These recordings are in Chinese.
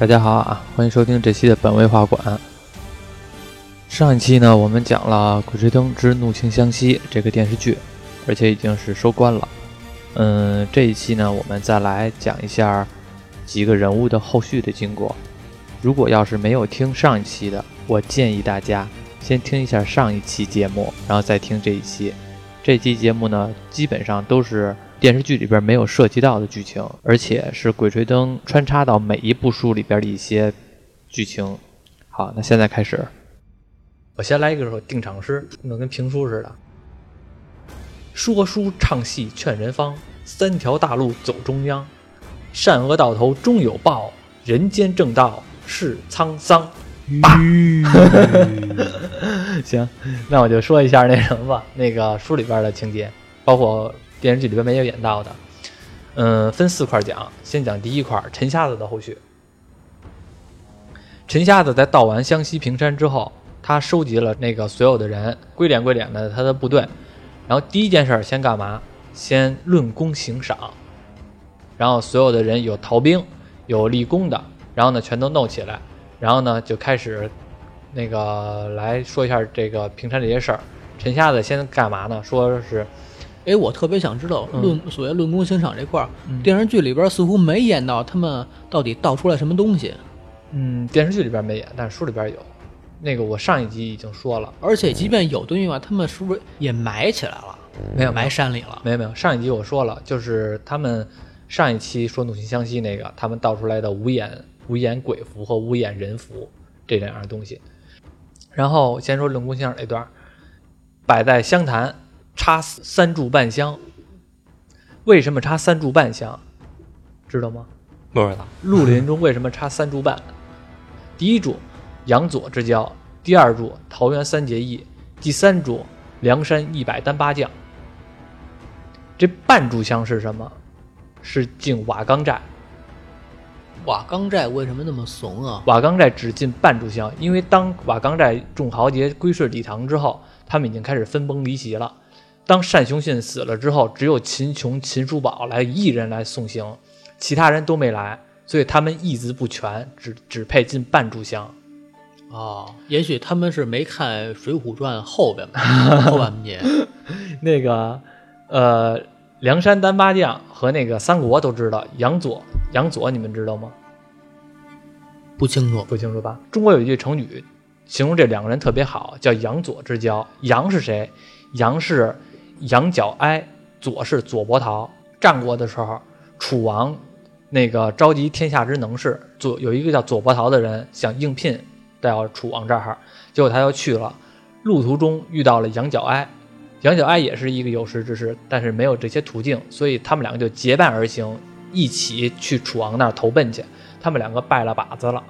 大家好啊，欢迎收听这期的本位画馆。上一期呢，我们讲了《鬼吹灯之怒晴湘西》这个电视剧，而且已经是收官了。嗯，这一期呢，我们再来讲一下几个人物的后续的经过。如果要是没有听上一期的，我建议大家先听一下上一期节目，然后再听这一期。这期节目呢，基本上都是。电视剧里边没有涉及到的剧情，而且是《鬼吹灯》穿插到每一部书里边的一些剧情。好，那现在开始，我先来一个定场诗，弄跟评书似的。说书唱戏劝人方，三条大路走中央，善恶到头终有报，人间正道是沧桑。爸，行，那我就说一下那什么吧，那个书里边的情节，包括。电视剧里边没有演到的，嗯，分四块讲。先讲第一块，陈瞎子的后续。陈瞎子在到完湘西平山之后，他收集了那个所有的人，归敛归敛的他的部队。然后第一件事先干嘛？先论功行赏。然后所有的人有逃兵，有立功的，然后呢全都弄起来。然后呢就开始那个来说一下这个平山这些事儿。陈瞎子先干嘛呢？说是。哎，我特别想知道论所谓论功行赏这块儿，电视剧里边似乎没演到他们到底倒出来什么东西。嗯，电视剧里边没演，但是书里边有。那个我上一集已经说了，而且即便有东西吧，他们是不是也埋起来了？没有，埋山里了。没有没有，上一集我说了，就是他们上一期说怒晴湘西那个，他们倒出来的无眼无眼鬼符和无眼人符这两样东西。然后先说论功行赏这段，摆在香坛。插三炷半香，为什么插三炷半香？知道吗？不知道。绿林中为什么插三炷半？第一炷，杨左之交；第二炷，桃园三结义；第三炷，梁山一百单八将。这半炷香是什么？是敬瓦岗寨。瓦岗寨为什么那么怂啊？瓦岗寨只进半炷香，因为当瓦岗寨众豪杰归顺李唐之后，他们已经开始分崩离析了。当单雄信死了之后，只有秦琼、秦叔宝来一人来送行，其他人都没来，所以他们义字不全，只只配进半炷香。哦，也许他们是没看《水浒传》后边吧，后半节。那个，呃，梁山单八将和那个三国都知道杨左，杨左你们知道吗？不清楚，不清楚吧？中国有一句成语，形容这两个人特别好，叫杨左之交。杨是谁？杨是。羊角哀，左是左伯桃。战国的时候，楚王那个召集天下之能士，左有一个叫左伯桃的人想应聘到楚王这儿，结果他又去了。路途中遇到了羊角哀，羊角哀也是一个有识之士，但是没有这些途径，所以他们两个就结伴而行，一起去楚王那儿投奔去。他们两个拜了把子了，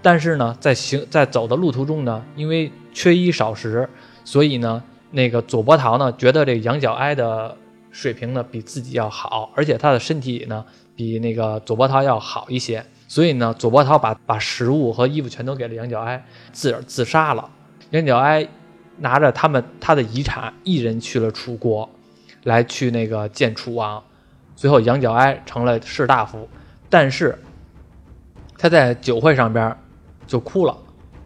但是呢，在行在走的路途中呢，因为缺衣少食，所以呢。那个左伯桃呢，觉得这个杨角哀的水平呢比自己要好，而且他的身体呢比那个左伯桃要好一些，所以呢，左伯桃把把食物和衣服全都给了杨角哀，自个儿自杀了。杨角哀拿着他们他的遗产，一人去了楚国，来去那个见楚王，最后杨角哀成了士大夫，但是他在酒会上边就哭了。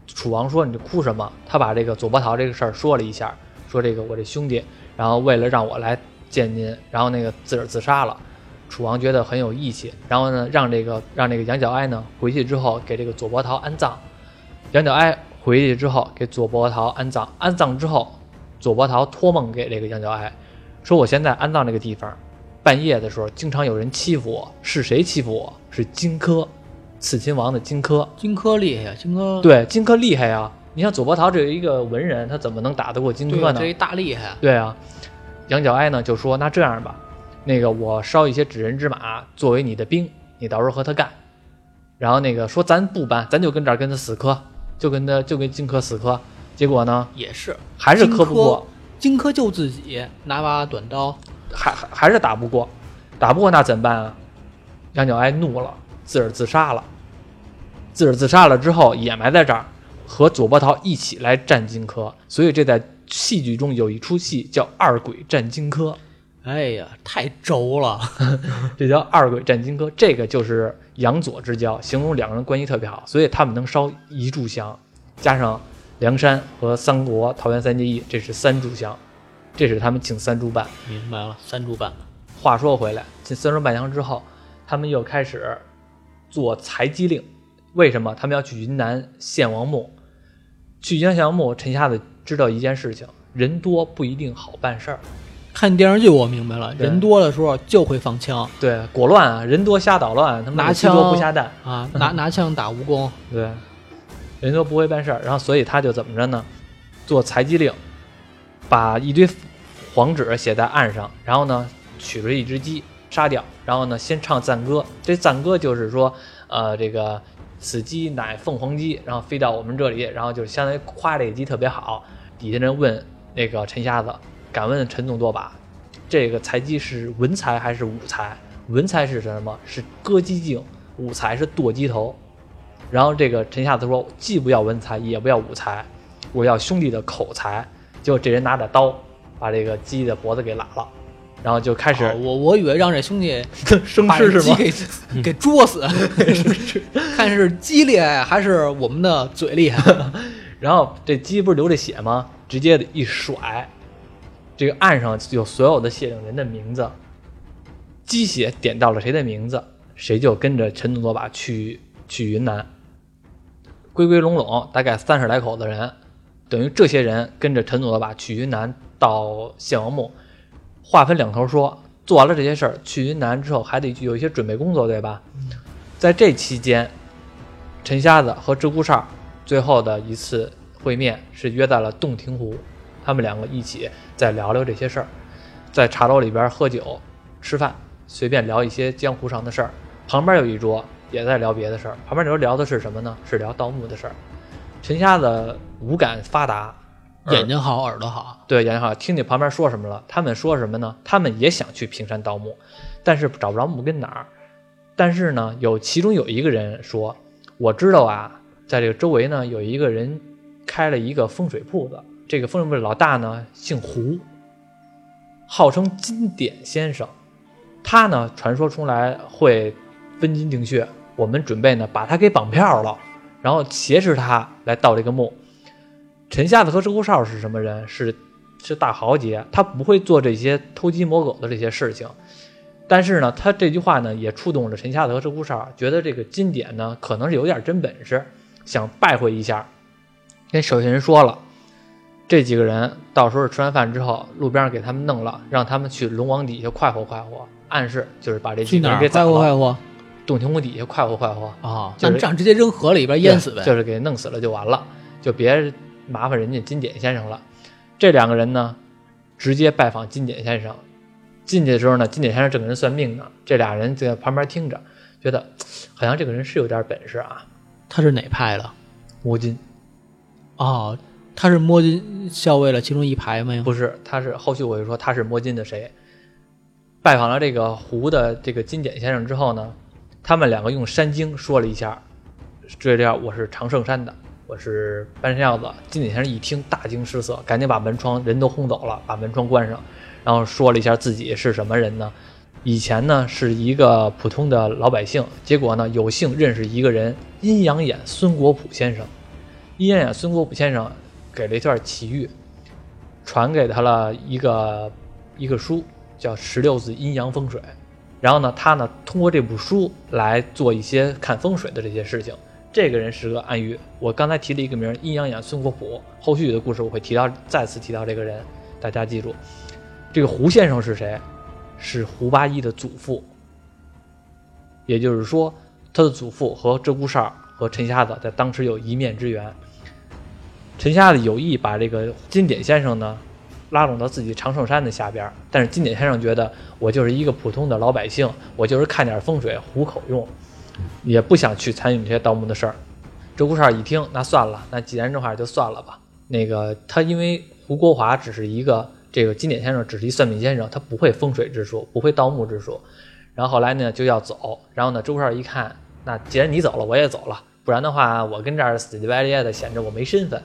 楚王说：“你哭什么？”他把这个左伯桃这个事儿说了一下。说这个我这兄弟，然后为了让我来见您，然后那个自个儿自杀了。楚王觉得很有义气，然后呢，让这个让这个杨角哀呢回去之后给这个左伯桃安葬。杨角哀回去之后给左伯桃安葬，安葬之后，左伯桃托梦给这个杨角哀，说我现在安葬这个地方，半夜的时候经常有人欺负我，是谁欺负我？是荆轲，刺秦王的荆轲。荆轲厉害呀，荆轲对荆轲厉害呀。你像左伯桃这一个文人，他怎么能打得过荆轲呢？这一大厉害。对啊，杨角哀呢就说：“那这样吧，那个我烧一些纸人之马作为你的兵，你到时候和他干。然后那个说咱不搬，咱就跟这儿跟他死磕，就跟他就跟荆轲死磕。结果呢也是还是磕不过，荆轲就自己拿把短刀，还还还是打不过，打不过那怎么办啊？杨角哀怒了，自个儿自杀了。自个儿自杀了之后也埋在这儿。”和左伯桃一起来战荆轲，所以这在戏剧中有一出戏叫《二鬼战荆轲》。哎呀，太轴了！这叫二鬼战荆轲，这个就是杨左之交，形容两个人关系特别好，所以他们能烧一炷香，加上梁山和三国桃园三结义，这是三炷香，这是他们请三炷半。明白了，三炷半。话说回来，请三炷半香之后，他们又开始做财机令。为什么他们要去云南献王墓？去云南献王墓，陈瞎子知道一件事情：人多不一定好办事儿。看电视剧我明白了，人多的时候就会放枪对，果乱啊，人多瞎捣乱，他们拿枪不下蛋。啊，拿拿枪打蜈蚣。对，人多不会办事儿，然后所以他就怎么着呢？做裁机令，把一堆黄纸写在岸上，然后呢取出一只鸡杀掉，然后呢先唱赞歌。这赞歌就是说，呃，这个此鸡乃凤凰鸡，然后飞到我们这里，然后就相当于夸这个鸡特别好。底下人问那个陈瞎子，敢问陈总舵把，这个裁鸡是文裁还是武裁？文裁是什么？是割鸡颈，武裁是剁鸡头。然后这个陈瞎子说，既不要文才，也不要武才，我要兄弟的口才。结果这人拿着刀把这个鸡的脖子给拉了，然后就开始哦我我以为让这兄弟 生吃是吗？给 给捉死，看是鸡厉害还是我们的嘴厉害？然后这鸡不是流着血吗？直接一甩，这个岸上有所有的谢领人的名字，鸡血点到了谁的名字，谁就跟着陈总舵把去去云南。归归拢拢，大概三十来口子人，等于这些人跟着陈总舵把去云南到献王墓，划分两头说，做完了这些事儿，去云南之后还得有一些准备工作，对吧？在这期间，陈瞎子和鹧鸪哨最后的一次会面是约在了洞庭湖，他们两个一起再聊聊这些事儿，在茶楼里边喝酒吃饭，随便聊一些江湖上的事儿。旁边有一桌也在聊别的事儿，旁边那桌聊的是什么呢？是聊盗墓的事儿。陈瞎子五感发达，眼睛好，耳朵好，对，眼睛好，听见旁边说什么了。他们说什么呢？他们也想去平山盗墓，但是找不着墓跟哪儿。但是呢，有其中有一个人说：“我知道啊，在这个周围呢，有一个人开了一个风水铺子。这个风水铺的老大呢，姓胡，号称金典先生。他呢，传说出来会分金定穴。我们准备呢，把他给绑票了，然后挟持他来盗这个墓。陈瞎子和鹧鸪哨是什么人？是是大豪杰，他不会做这些偷鸡摸狗的这些事情。但是呢，他这句话呢，也触动了陈瞎子和鹧鸪哨，觉得这个金典呢，可能是有点真本事，想拜会一下。跟手下人说了，这几个人到时候吃完饭之后，路边上给他们弄了，让他们去龙王底下快活快活，暗示就是把这几个去哪儿快。活快活洞庭湖底下快活快活，啊？就这样直接扔河里边淹死呗。就是给弄死了就完了，就别麻烦人家金典先生了。这两个人呢，直接拜访金典先生。进去的时候呢，金典先生正给人算命呢，这俩人在旁边听着，觉得好像这个人是有点本事啊。他是哪派的？摸金哦，他是摸金校尉了其中一排吗？不是，他是后续我就说他是摸金的谁。拜访了这个胡的这个金典先生之后呢，他们两个用山经说了一下，这样我是长胜山的，我是半山腰子。金井先生一听大惊失色，赶紧把门窗人都轰走了，把门窗关上，然后说了一下自己是什么人呢？以前呢是一个普通的老百姓，结果呢有幸认识一个人阴阳眼孙国普先生。阴阳眼孙国普先生给了一段奇遇，传给他了一个一个书，叫《十六字阴阳风水》。然后呢，他呢通过这部书来做一些看风水的这些事情。这个人是个暗喻，我刚才提了一个名儿，阴阳眼孙国普。后续的故事我会提到，再次提到这个人，大家记住。这个胡先生是谁？是胡八一的祖父。也就是说，他的祖父和鹧鸪哨和陈瞎子在当时有一面之缘。陈瞎子有意把这个金典先生呢拉拢到自己长胜山的下边，但是金典先生觉得我就是一个普通的老百姓，我就是看点风水糊口用，也不想去参与这些盗墓的事儿。鹧鸪哨一听，那算了，那既然这话就算了吧。那个他因为胡国华只是一个这个金典先生只是一算命先生，他不会风水之术，不会盗墓之术。然后后来呢就要走，然后呢鹧鸪哨一看，那既然你走了，我也走了，不然的话我跟这儿死乞白咧的，显着我没身份。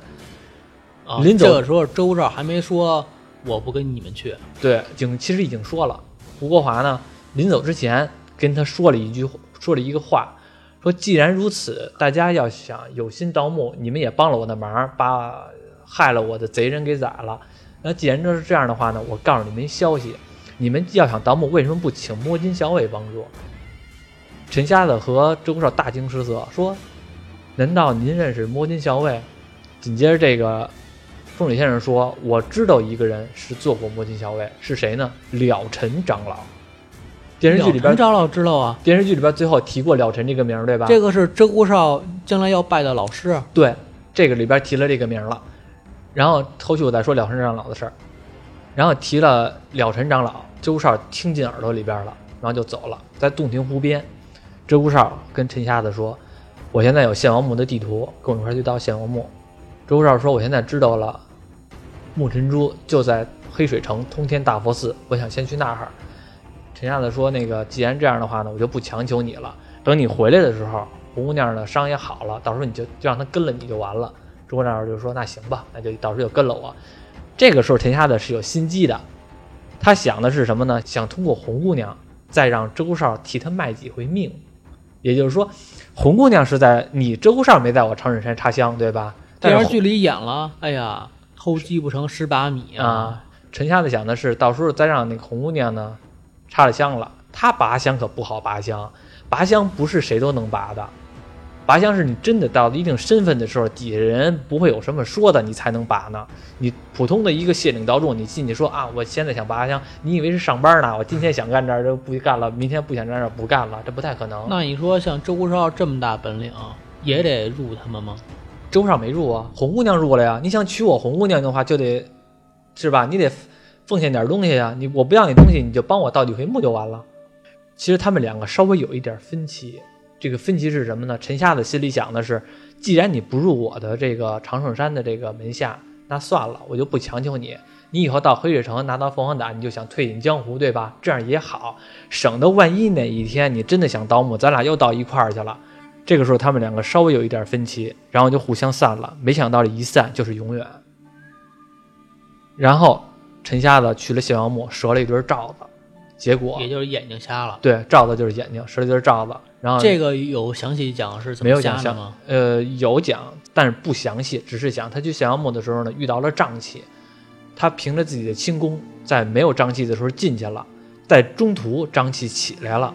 啊，临走这个时候周少还没说我不跟你们去。对，经其实已经说了，胡国华呢临走之前跟他说了一句，说了一个话，说既然如此，大家要想有心盗墓，你们也帮了我的忙，把害了我的贼人给宰了。那既然这是这样的话呢，我告诉你们一消息，你们要想盗墓，为什么不请摸金校尉帮助？陈瞎子和周少大惊失色，说：“难道您认识摸金校尉？”紧接着，这个风水先生说：“我知道一个人是做过摸金校尉，是谁呢？了尘长老。电视剧里边，长老知道啊。电视剧里边最后提过了尘这个名儿，对吧？这个是鹧鸪哨将来要拜的老师。对，这个里边提了这个名了。然后后续我再说了尘长老的事儿。然后提了了尘长老，鹧鸪哨听进耳朵里边了，然后就走了。在洞庭湖边，鹧鸪哨跟陈瞎子说：“我现在有献王墓的地图，跟我一块去到献王墓。”鹧鸪哨说：“我现在知道了，木尘珠就在黑水城通天大佛寺，我想先去那儿。”陈瞎子说：“那个，既然这样的话呢，我就不强求你了。等你回来的时候，红姑娘呢伤也好了，到时候你就就让她跟了你就完了。”周少就说：“那行吧，那就到时候就跟了我。”这个时候，陈瞎子是有心机的，他想的是什么呢？想通过红姑娘再让周少替他卖几回命，也就是说，红姑娘是在你周少没在我长水山插香，对吧？电视剧里演了，哎呀，偷鸡不成蚀把米啊！陈瞎子想的是，到时候再让那个红姑娘呢插了香了，他拔香可不好拔香，拔香不是谁都能拔的，拔香是你真的到了一定身份的时候，底下人不会有什么说的，你才能拔呢。你普通的一个谢领道众，你进去说啊，我现在想拔香，你以为是上班呢？我今天想干这儿就不干了，明天不想干这儿不干了，这不太可能。那你说像周少这么大本领，也得入他们吗？周少没入啊，红姑娘入了呀。你想娶我红姑娘的话，就得是吧？你得奉献点东西呀。你我不要你东西，你就帮我倒几回墓就完了。其实他们两个稍微有一点分歧，这个分歧是什么呢？陈瞎子心里想的是，既然你不入我的这个长胜山的这个门下，那算了，我就不强求你。你以后到黑水城拿到凤凰胆，你就想退隐江湖，对吧？这样也好，省得万一哪一天你真的想盗墓，咱俩又到一块儿去了。这个时候，他们两个稍微有一点分歧，然后就互相散了。没想到这一散就是永远。然后陈瞎子去了谢王墓，折了一堆罩子，结果也就是眼睛瞎了。对，罩子就是眼睛，折了一堆罩子。然后这个有详细讲是怎么瞎的吗？呃，有讲，但是不详细，只是讲他去谢王墓的时候呢，遇到了瘴气，他凭着自己的轻功，在没有瘴气的时候进去了，在中途瘴气起来了，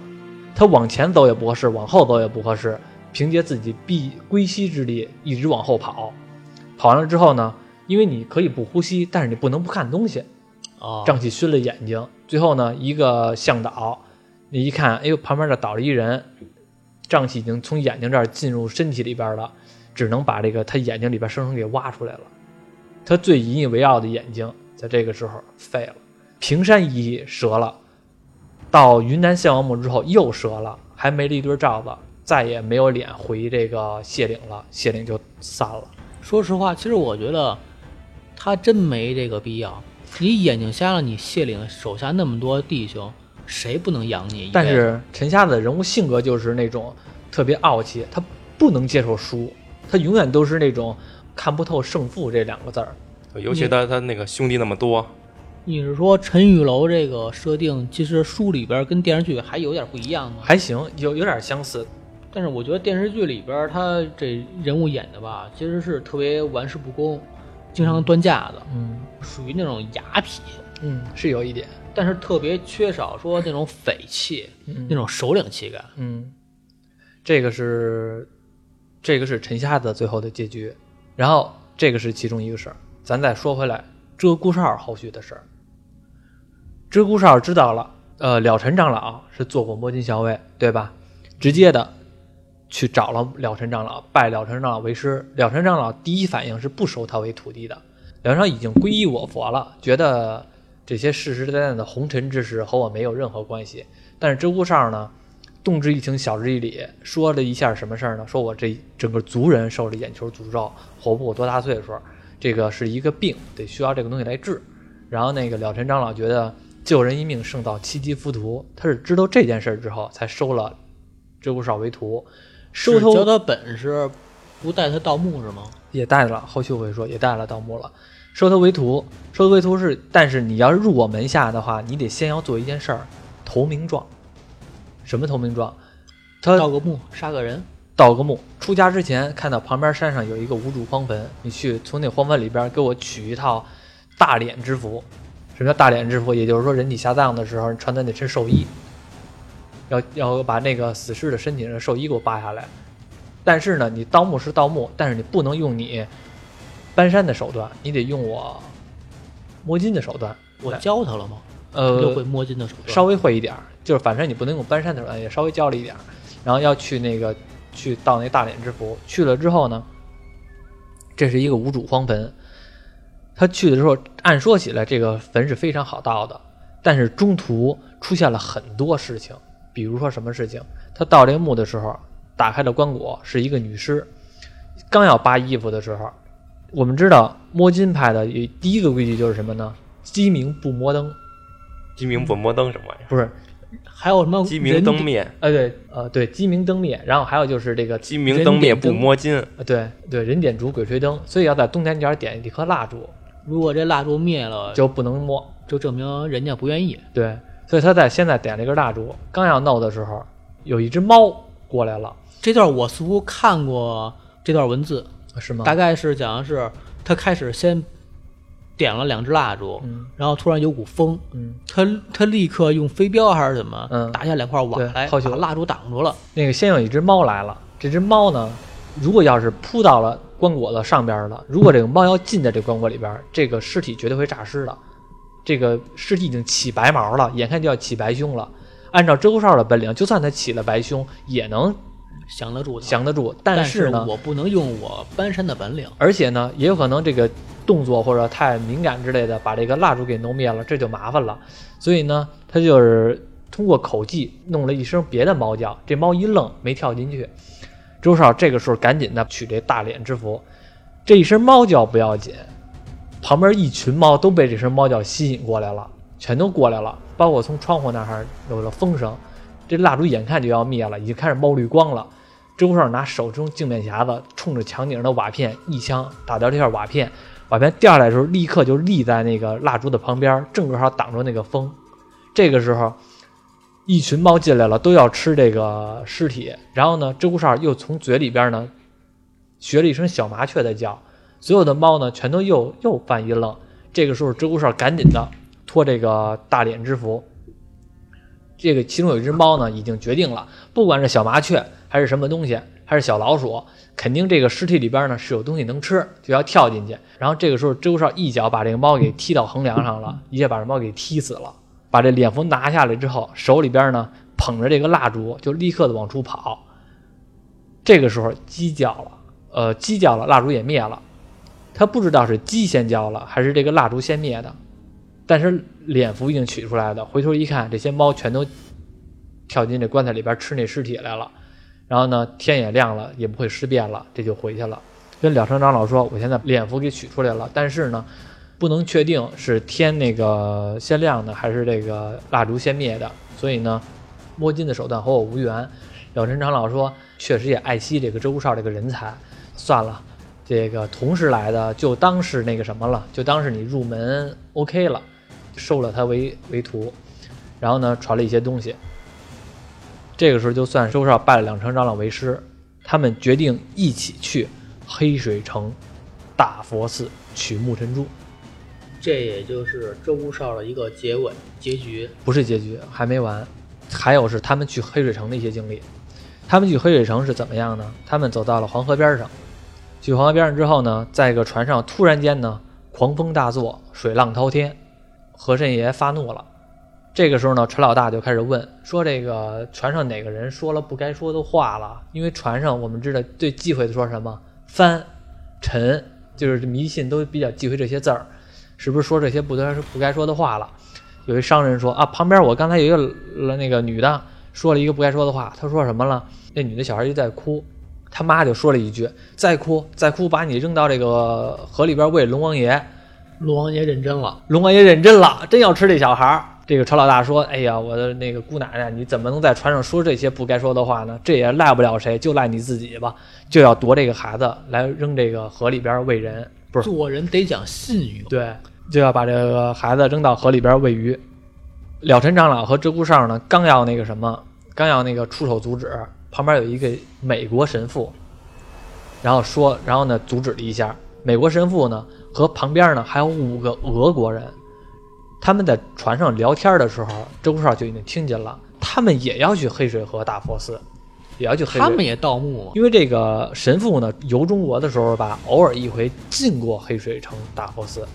他往前走也不合适，往后走也不合适。凭借自己臂归西之力，一直往后跑，跑完了之后呢，因为你可以不呼吸，但是你不能不看东西，哦，瘴气熏了眼睛。最后呢，一个向导，你一看，哎呦，旁边这倒着一人，瘴气已经从眼睛这儿进入身体里边了，只能把这个他眼睛里边生生给挖出来了。他最引以为傲的眼睛，在这个时候废了。平山一折了，到云南献王墓之后又折了，还没了一堆罩子。再也没有脸回这个谢岭了，谢岭就散了。说实话，其实我觉得他真没这个必要。你眼睛瞎了，你谢岭手下那么多弟兄，谁不能养你？但是陈瞎子人物性格就是那种特别傲气，他不能接受输，他永远都是那种看不透胜负这两个字儿。尤其他他那个兄弟那么多。你是说陈玉楼这个设定，其实书里边跟电视剧还有点不一样吗？还行，有有点相似。但是我觉得电视剧里边他这人物演的吧，其实是特别玩世不恭，经常端架子，嗯，属于那种雅痞，嗯，是有一点，但是特别缺少说那种匪气，那种首领气概，嗯，这个是这个是陈瞎子最后的结局，然后这个是其中一个事儿，咱再说回来，鹧鸪哨后续的事儿，鹧鸪哨知道了，呃，了尘长老是做过摸金校尉，对吧？直接的。去找了了尘长老，拜了尘长老为师。了尘长老第一反应是不收他为徒弟的。了尘已经皈依我佛了，觉得这些世实在在的红尘之事和我没有任何关系。但是鹧鸪哨呢，动之以情，晓之以理，说了一下什么事儿呢？说我这整个族人受了眼球诅咒，活不过多大岁数，这个是一个病，得需要这个东西来治。然后那个了尘长老觉得救人一命胜造七级浮屠，他是知道这件事之后才收了鹧鸪哨为徒。收教他本事，不带他盗墓是吗？也带了，后续我会说也带了盗墓了。收他为徒，收他为徒是，但是你要入我门下的话，你得先要做一件事儿，投名状。什么投名状？他盗个墓杀个人，盗个墓，出家之前看到旁边山上有一个无主荒坟，你去从那荒坟里边给我取一套大脸之服。什么叫大脸之服？也就是说，人体下葬的时候穿的那身寿衣，要要把那个死尸的身体上的寿衣给我扒下来。但是呢，你盗墓是盗墓，但是你不能用你搬山的手段，你得用我摸金的手段。我教他了吗？就会呃，摸金的手段。稍微会一点儿，就是反正你不能用搬山的手段，也稍微教了一点儿。然后要去那个去盗那大脸之符，去了之后呢，这是一个无主荒坟。他去的时候，按说起来这个坟是非常好盗的，但是中途出现了很多事情，比如说什么事情？他盗这个墓的时候，打开了棺椁，是一个女尸，刚要扒衣服的时候，我们知道摸金派的有第一个规矩就是什么呢？鸡鸣不摸灯，鸡鸣不摸灯什么玩意儿？不是，还有什么鸡鸣灯灭，呃，对，呃，对，鸡鸣灯灭，然后还有就是这个鸡鸣灯灭不摸金。呃对对，人点烛，鬼吹灯，所以要在东南角点一颗蜡烛，如果这蜡烛灭了，就不能摸。就证明人家不愿意。对，所以他在现在点了一根蜡烛，刚要弄的时候，有一只猫过来了，这段我似乎看过这段文字，是吗？大概是讲的是他开始先点了两支蜡烛，嗯然后突然有股风，嗯，他他立刻用飞镖还是怎么，嗯打下两块瓦对来，把蜡烛挡住了。那个先有一只猫来了，这只猫呢，如果要是扑到了棺椁的上边了，如果这个猫要进在这棺椁里边，这个尸体绝对会诈尸的。这个尸体已经起白毛了，眼看就要起白胸了。按照周少的本领，就算他起了白胸，也能降得住，降得住。但是呢，我不能用我搬山的本领。而且呢，也有可能这个动作或者太敏感之类的，把这个蜡烛给弄灭了，这就麻烦了。所以呢，他就是通过口技弄了一声别的猫叫，这猫一愣没跳进去。周少这个时候赶紧的取这大脸之符，这一声猫叫不要紧，旁边一群猫都被这声猫叫吸引过来了，全都过来了，包括从窗户那儿有了风声，这蜡烛眼看就要灭了，已经开始冒绿光了。周少拿手中镜面匣子冲着墙顶上的瓦片一枪打掉这片瓦片，瓦片掉下来的时候，立刻就立在那个蜡烛的旁边，正好挡住那个风。这个时候，一群猫进来了，都要吃这个尸体。然后呢，周少又从嘴里边呢学了一声小麻雀的叫，所有的猫呢全都又又犯一愣。这个时候，周少赶紧的脱这个大脸之符。这个其中有一只猫呢，已经决定了，不管是小麻雀还是什么东西，还是小老鼠，肯定这个尸体里边呢是有东西能吃，就要跳进去。然后这个时候，周少一脚把这个猫给踢到横梁上了，一下把这猫给踢死了。把这脸符拿下来之后，手里边呢捧着这个蜡烛，就立刻的往出跑。这个时候鸡叫了，呃，鸡叫了，蜡烛也灭了。他不知道是鸡先叫了，还是这个蜡烛先灭的。但是脸符已经取出来的，回头一看，这些猫全都跳进这棺材里边吃那尸体来了。然后呢，天也亮了，也不会尸变了，这就回去了。跟了成长老说，我现在脸符给取出来了，但是呢，不能确定是天那个先亮的，还是这个蜡烛先灭的。所以呢，摸金的手段和我无缘。了成长老说，确实也爱惜这个周少这个人才，算了，这个同时来的就当是那个什么了，就当是你入门 OK 了。收了他为为徒，然后呢传了一些东西。这个时候就算周少拜了两成长老为师，他们决定一起去黑水城大佛寺取木尘珠。这也就是周少的一个结尾结局。不是结局，还没完，还有是他们去黑水城的一些经历。他们去黑水城是怎么样呢？他们走到了黄河边上，去黄河边上之后呢，在一个船上突然间呢，狂风大作，水浪滔天，和珅爷发怒了。这个时候呢，陈老大就开始问说：“这个船上哪个人说了不该说的话了？因为船上我们知道最忌讳的说什么翻、沉，就是迷信都比较忌讳这些字儿，是不是说这些不该不该说的话了？”有一商人说：“啊，旁边我刚才有一个那个女的说了一个不该说的话，她说什么了？那女的小孩就在哭，他妈就说了一句：再哭再哭，把你扔到这个河里边喂龙王爷。”龙王爷认真了，龙王爷认真了，真要吃这小孩儿。这个陈老大说：“哎呀，我的那个姑奶奶，你怎么能在船上说这些不该说的话呢？这也赖不了谁，就赖你自己吧。就要夺这个孩子来扔这个河里边喂人，不是做人得讲信用。对，就要把这个孩子扔到河里边喂鱼。了尘长老和鹧鸪哨呢，刚要那个什么，刚要那个出手阻止，旁边有一个美国神父，然后说，然后呢阻止了一下。美国神父呢和旁边呢还有五个俄国人，他们在船上聊天的时候，鹧鸪哨就已经听见了，他们也要去黑水河大佛寺，也要去黑水。他们也盗墓嘛？因为这个神父呢游中国的时候吧，偶尔一回进过黑水城大佛寺，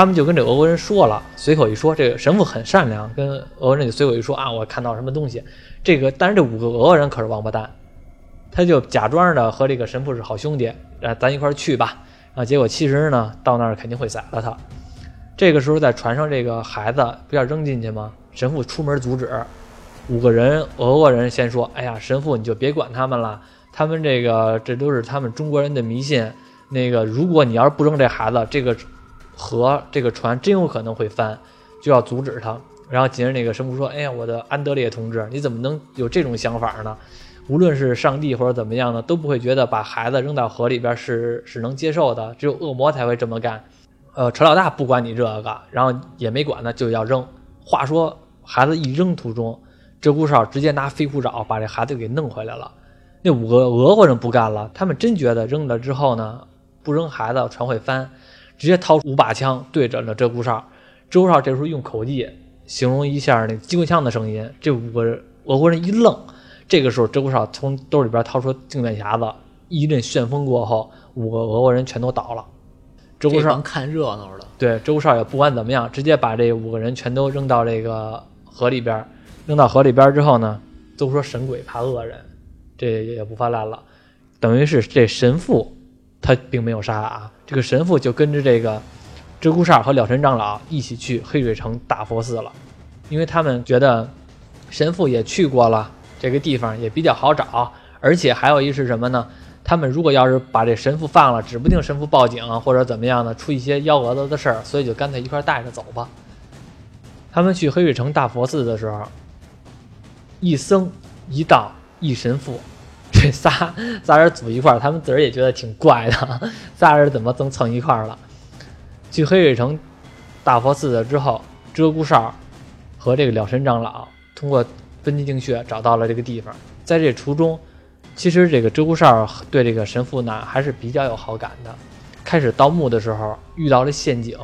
他们就跟这俄国人说了，随口一说，这个神父很善良，跟俄国人就随口一说啊，我看到什么东西，这个但是这五个俄国人可是王八蛋，他就假装的和这个神父是好兄弟，啊，咱一块去吧，啊，结果其实呢到那儿肯定会宰了他。这个时候在船上这个孩子不要扔进去吗？神父出门阻止，五个人俄国人先说，哎呀，神父你就别管他们了，他们这个这都是他们中国人的迷信，那个如果你要是不扔这孩子，这个。河这个船真有可能会翻，就要阻止他。然后紧着那个神父说：“哎呀，我的安德烈同志，你怎么能有这种想法呢？无论是上帝或者怎么样呢，都不会觉得把孩子扔到河里边是 是能接受的。只有恶魔才会这么干。”呃，陈老大不管你这个，然后也没管呢，就要扔。话说孩子一扔途中，鹧鸪哨直接拿飞虎爪把这孩子给弄回来了。那五个俄国人不干了，他们真觉得扔了之后呢，不扔孩子船会翻。直接掏出五把枪对着了鹧鸪哨，鹧鸪哨这时候用口技形容一下那机关枪的声音，这五个俄国人一愣。这个时候，鹧鸪哨从兜里边掏出镜面匣子，一阵旋风过后，五个俄国人全都倒了。鹧鸪哨看热闹的，对，鹧鸪哨也不管怎么样，直接把这五个人全都扔到这个河里边。扔到河里边之后呢，都说神鬼怕恶人，这也不泛滥了，等于是这神父。他并没有杀啊，这个神父就跟着这个鹧鸪哨和了尘长老一起去黑水城大佛寺了，因为他们觉得神父也去过了这个地方，也比较好找，而且还有一是什么呢？他们如果要是把这神父放了，指不定神父报警或者怎么样呢，出一些幺蛾子的事儿，所以就干脆一块带着走吧。他们去黑水城大佛寺的时候，一僧一道一神父。这仨仨人组一块儿，他们自个儿也觉得挺怪的。仨人怎么能蹭一块儿了？去黑水城大佛寺的之后，鹧鸪哨和这个了神长老通过分金精穴找到了这个地方。在这途中，其实这个鹧鸪哨对这个神父呢还是比较有好感的。开始盗墓的时候遇到了陷阱，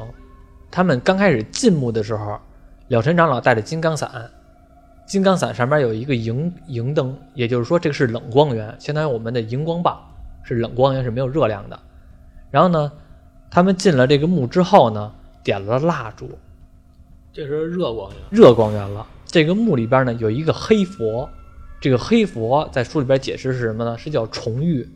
他们刚开始进墓的时候，了神长老带着金刚伞。金刚伞上面有一个荧荧灯，也就是说这个是冷光源，相当于我们的荧光棒，是冷光源，是没有热量的。然后呢，他们进了这个墓之后呢，点了蜡烛，这是热光源，热光源了。这个墓里边呢有一个黑佛，这个黑佛在书里边解释是什么呢？是叫重玉。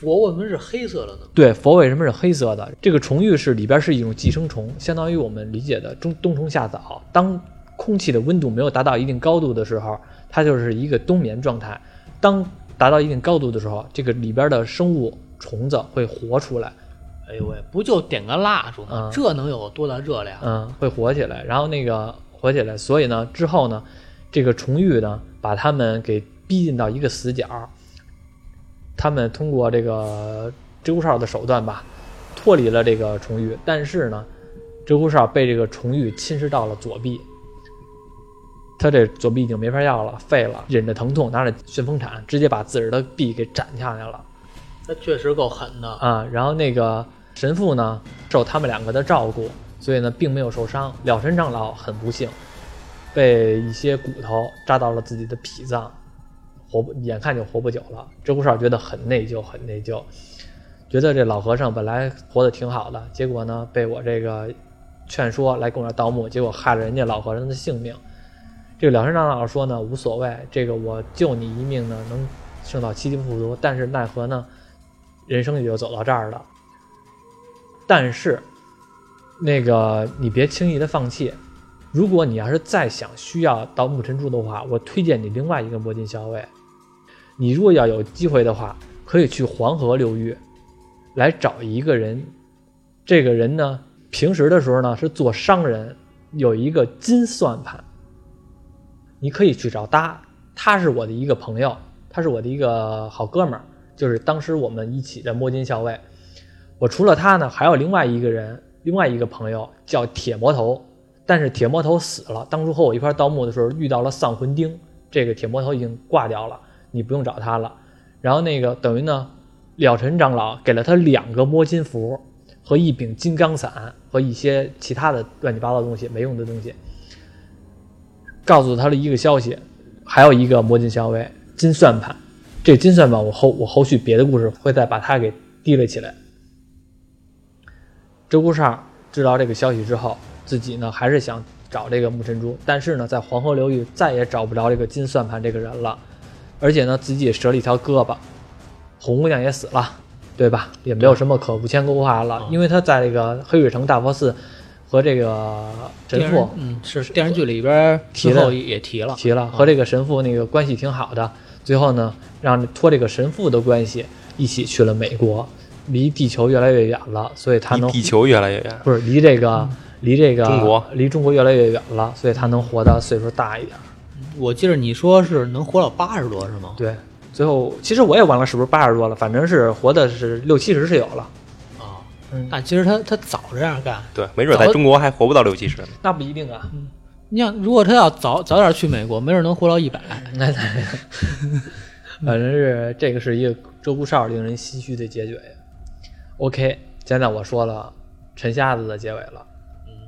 佛为什么是黑色的呢？对，佛为什么是黑色的？这个虫玉是里边是一种寄生虫，相当于我们理解的冬冬虫夏草。当空气的温度没有达到一定高度的时候，它就是一个冬眠状态。当达到一定高度的时候，这个里边的生物虫子会活出来。哎呦喂，不就点个蜡烛吗？这能有多大热量？嗯，会活起来。然后那个活起来，所以呢，之后呢，这个虫域呢，把他们给逼近到一个死角。他们通过这个鹧鸪哨的手段吧，脱离了这个虫域。但是呢，鹧鸪哨被这个虫域侵蚀到了左臂。他这左臂已经没法要了，废了，忍着疼痛，拿着旋风铲，直接把自个儿的臂给斩下来了。那确实够狠的啊！然后那个神父呢，受他们两个的照顾，所以呢，并没有受伤。了神长老很不幸，被一些骨头扎到了自己的脾脏，活不，眼看就活不久了。鹧鸪哨觉得很内疚，很内疚，觉得这老和尚本来活得挺好的，结果呢，被我这个劝说来跟我这盗墓，结果害了人家老和尚的性命。这个了神长老说呢，无所谓，这个我救你一命呢，能升到七级浮屠，但是奈何呢，人生也就走到这儿了。但是，那个你别轻易的放弃，如果你要是再想需要到木尘珠的话，我推荐你另外一个摸金校尉。你如果要有机会的话，可以去黄河流域，来找一个人，这个人呢，平时的时候呢是做商人，有一个金算盘。你可以去找他，他是我的一个朋友，他是我的一个好哥们儿，就是当时我们一起的摸金校尉。我除了他呢，还有另外一个人，另外一个朋友叫铁魔头，但是铁魔头死了。当初和我一块盗墓的时候遇到了丧魂钉，这个铁魔头已经挂掉了，你不用找他了。然后那个等于呢，了尘长老给了他两个摸金符和一柄金刚伞和一些其他的乱七八糟的东西，没用的东西，告诉他了一个消息，还有一个摸金校尉金算盘。这个金算盘我后我后续别的故事会再把它给提了起来。鹧鸪哨知道这个消息之后，自己呢还是想找这个木珍珠，但是呢在黄河流域再也找不着这个金算盘这个人了，而且呢自己也折了一条胳膊，红姑娘也死了，对吧？也没有什么可无牵勾话了，嗯因为他在这个黑水城大佛寺和这个神父嗯是电视剧里边提了最后也提了，提了，和这个神父那个关系挺好的，最后呢让托这个神父的关系一起去了美国，离地球越来越远了，所以他能地球越来越远。不是离这个离这个中国离中国越来越远了，所以他能活到岁数大一点。我记得你说是能活到八十多是吗？对，最后其实我也忘了是不是八十多了，反正是活的是六七十是有了。但其实他他早这样干，对，没准在中国还活不到六七十呢。那不一定啊。你想如果他要早早点去美国，没准能活到一百。那那，反正是这个是一个周顾少令人唏嘘的结局。OK，现在我说了陈瞎子的结尾了，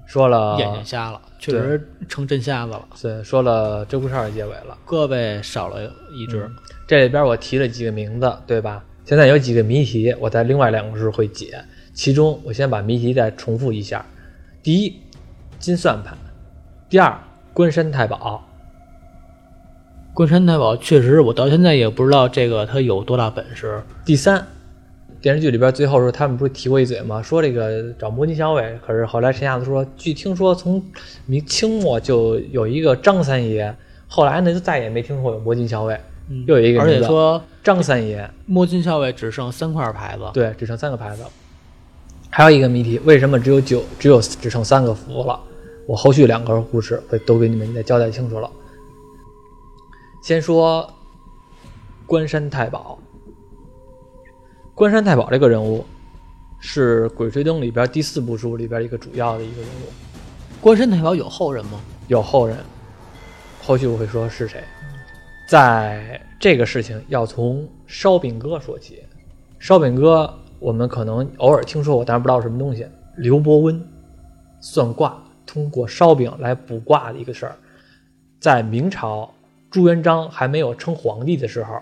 说了眼睛瞎了，确实成真瞎子了，对，说了周顾少的结尾了。胳膊少了一只。这里边我提了几个名字，对吧？现在有几个谜题，我在另外两个时候会解。其中，我先把谜题再重复一下：第一，金算盘；第二，关山太保；关山太保确实，我到现在也不知道这个他有多大本事。第三，电视剧里边最后时候他们不是提过一嘴吗？说这个找摸金校尉，可是后来陈瞎子说，据听说从明清末就有一个张三爷，后来呢就再也没听说有摸金校尉，嗯又有一个而且说张三爷。摸金校尉只剩三块牌子，对，只剩三个牌子。还有一个谜题，为什么只有九，只有只剩三个符了？我后续两个故事会都给你们再交代清楚了。先说关山太保。关山太保这个人物是《鬼吹灯》里边第四部书里边一个主要的一个人物，关山太保有后人吗？有后人。后续我会说是谁。在这个事情要从烧饼哥说起。烧饼哥，我们可能偶尔听说过，但是不知道什么东西。刘伯温算卦，通过烧饼来卜卦的一个事儿。在明朝朱元璋还没有称皇帝的时候，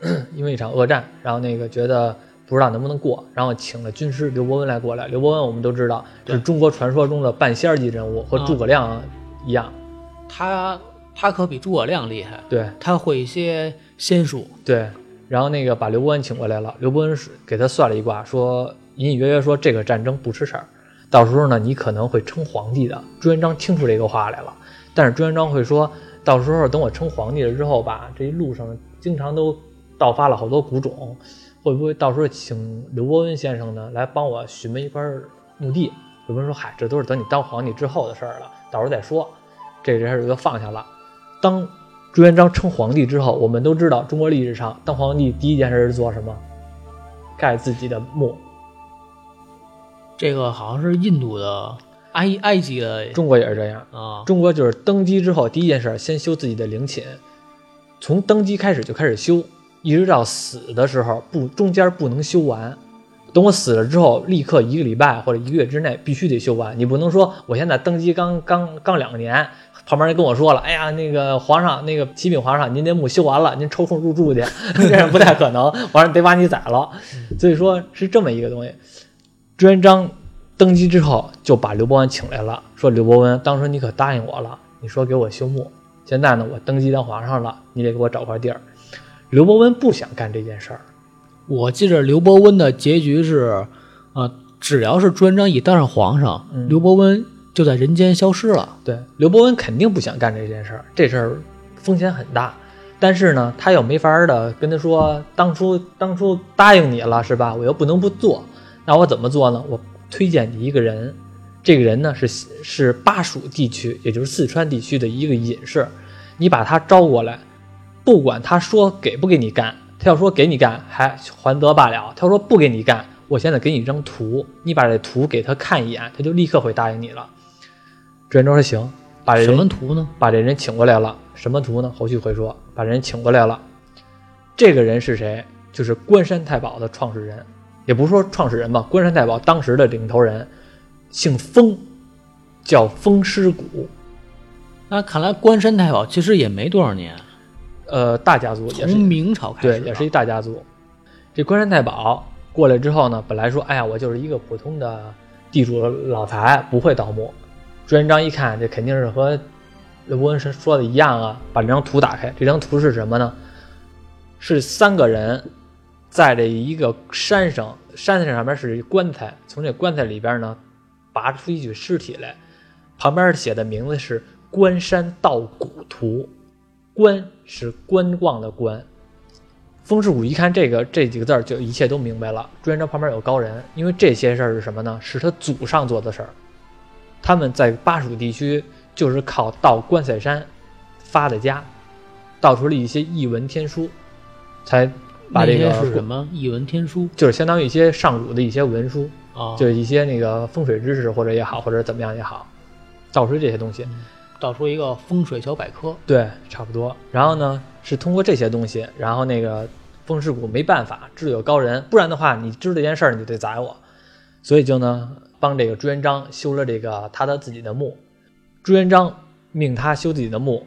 因为一场恶战，然后那个觉得不知道能不能过，然后请了军师刘伯温来过来。刘伯温我们都知道是中国传说中的半仙儿级人物，和啊诸葛亮一样。他他可比诸葛亮厉害，对他会一些仙术。对，然后那个把刘伯温请过来了，刘伯温是给他算了一卦，说隐隐约约说这个战争不是事儿，到时候呢你可能会称皇帝的。朱元璋听出这个话来了，但是朱元璋会说，到时候等我称皇帝了之后吧，这一路上经常都盗发了好多古种，会不会到时候请刘伯温先生呢来帮我询问一块墓地？刘伯温说，嗨，这都是等你当皇帝之后的事儿了，到时候再说。这件事就放下了。当朱元璋称皇帝之后，我们都知道中国历史上当皇帝第一件事是做什么？盖自己的墓。这个好像是印度的、埃埃及的中国也是这样，啊，中国就是登基之后第一件事先修自己的陵寝，从登基开始就开始修，一直到死的时候不中间不能修完。等我死了之后，立刻一个礼拜或者一个月之内必须得修完。你不能说我现在登基刚刚刚两年，旁边人跟我说了，哎呀，那个皇上，那个启禀皇上，您这墓修完了，您抽空入住去，不太可能，皇上得把你宰了。所以说是这么一个东西。朱元璋登基之后就把刘伯温请来了，说刘伯温，当时你可答应我了，你说给我修墓，现在呢我登基当皇上了，你得给我找块地儿。刘伯温不想干这件事儿，我记着刘伯温的结局是，呃，只要是朱元璋一当上皇上，嗯刘伯温就在人间消失了。对，刘伯温肯定不想干这件事儿，这事儿风险很大。但是呢，他又没法儿的跟他说，当初当初答应你了是吧？我又不能不做，那我怎么做呢？我推荐你一个人，这个人呢是是巴蜀地区，也就是四川地区的一个隐士，你把他招过来，不管他说给不给你干，他要说给你干还还则罢了，他要说不给你干，我现在给你一张图，你把这图给他看一眼，他就立刻会答应你了。朱元璋说行，把这什么图呢？把这人请过来了。什么图呢？后续会说。把人请过来了，这个人是谁？就是关山太保的创始人，也不是说创始人吧，关山太保当时的领头人，姓封，叫封师古。那看来关山太保其实也没多少年，呃，大家族也是从明朝开始对，也是一大家族。这关山太保过来之后呢，本来说，哎呀，我就是一个普通的地主老财，不会盗墓。朱元璋一看，这肯定是和刘伯温说的一样啊，把这张图打开，这张图是什么呢？是三个人在这一个山上，山上上面是一棺材，从这棺材里边呢拔出一具尸体来，旁边写的名字是《关山盗骨图》，关是观望的观。风师古一看这个这几个字儿，就一切都明白了。朱元璋旁边有高人，因为这些事儿是什么呢？是他祖上做的事儿。他们在巴蜀地区就是靠盗关塞山发的家，盗出了一些异闻天书，才把这个是什么异文天书就是相当于一些上古的一些文书，啊，就是一些那个风水知识或者也好，或者怎么样也好，盗出这些东西。导出一个风水小百科。对，差不多。然后呢，是通过这些东西，然后那个风师谷没办法，知道有高人，不然的话，你知道这件事儿，你就得宰我。所以就呢，帮这个朱元璋修了这个他的自己的墓。朱元璋命他修自己的墓，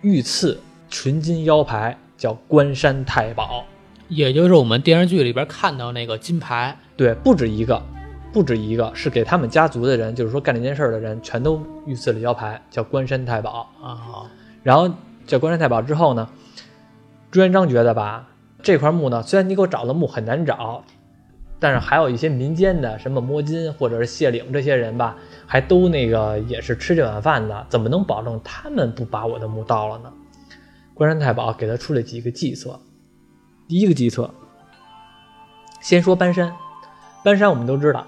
御赐纯金腰牌，叫关山太保。也就是我们电视剧里边看到那个金牌，对，不止一个，不止一个，是给他们家族的人，就是说干这件事儿的人，全都御赐了腰牌，叫关山太保。啊，然后叫关山太保之后呢，朱元璋觉得吧，这块墓呢，虽然你给我找的墓很难找，但是还有一些民间的，什么摸金或者是谢岭这些人吧，还都那个也是吃这碗饭的，怎么能保证他们不把我的墓盗了呢？关山太保给他出了几个计策。第一个计策，先说搬山，搬山我们都知道，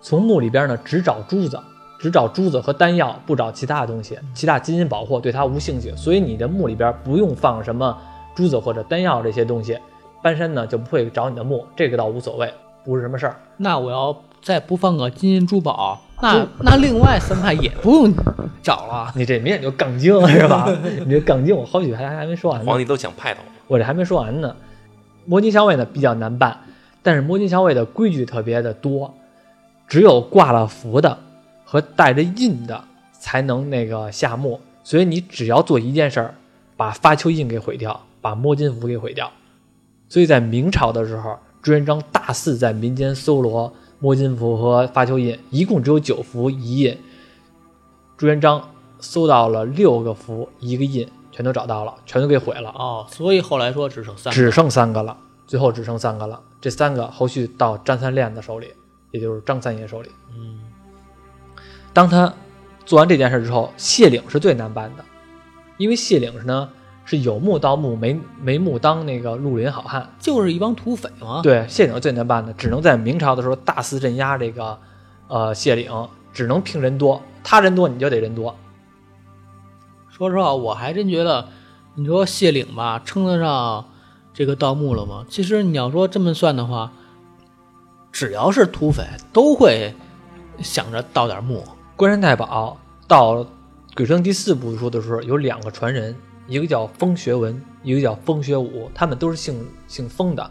从墓里边呢只找珠子，只找珠子和丹药，不找其他的东西，其他金银宝货对他无兴趣，所以你的墓里边不用放什么珠子或者丹药这些东西，搬山呢就不会找你的墓，这个倒无所谓，不是什么事儿。那我要再不放个金银珠宝，那那另外三派也不用找了。你这明显就杠精是吧？你这杠精，我好几还还没说完呢。皇帝都想派头，我这还没说完呢。摸金校尉呢比较难办，但是摸金校尉的规矩特别的多，只有挂了符的和带着印的才能那个下墓。所以你只要做一件事儿，把发丘印给毁掉，把摸金符给毁掉。所以在明朝的时候，朱元璋大肆在民间搜罗摸金符和发丘印，一共只有九符一印。朱元璋搜到了六个符一个印，全都找到了，全都给毁了。哦，所以后来说只剩三个。只剩三个了，最后只剩三个了。这三个后续到张三链的手里，也就是张三爷手里。嗯，当他做完这件事之后，谢岭是最难办的，因为谢岭是呢是有墓盗墓，没没墓当那个绿林好汉。就是一帮土匪嘛。，对，谢岭最难办的，只能在明朝的时候大肆镇压这个呃谢岭，只能凭人多，他人多你就得人多。说实话，我还真觉得，你说谢岭吧，称得上这个盗墓了吗？其实你要说这么算的话，只要是土匪，都会想着盗点墓。关山太保到《鬼吹灯》第四部书的时候，有两个传人，一个叫风学文，一个叫风学武，他们都是姓姓风的。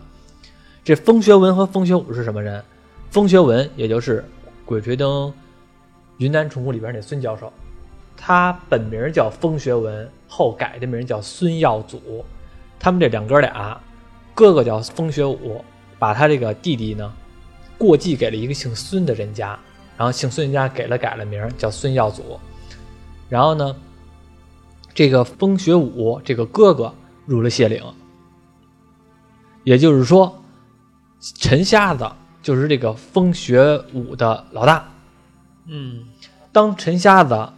这风学文和风学武是什么人？风学文也就是《鬼吹灯》云南虫谷里边那孙教授，他本名叫风学文，后改的名叫孙耀祖。他们这两哥俩，哥哥叫风学武，把他这个弟弟呢过继给了一个姓孙的人家，然后姓孙人家给了改了名叫孙耀祖。然后呢，这个风学武这个哥哥入了谢岭，也就是说，陈瞎子就是这个风学武的老大。嗯，当陈瞎子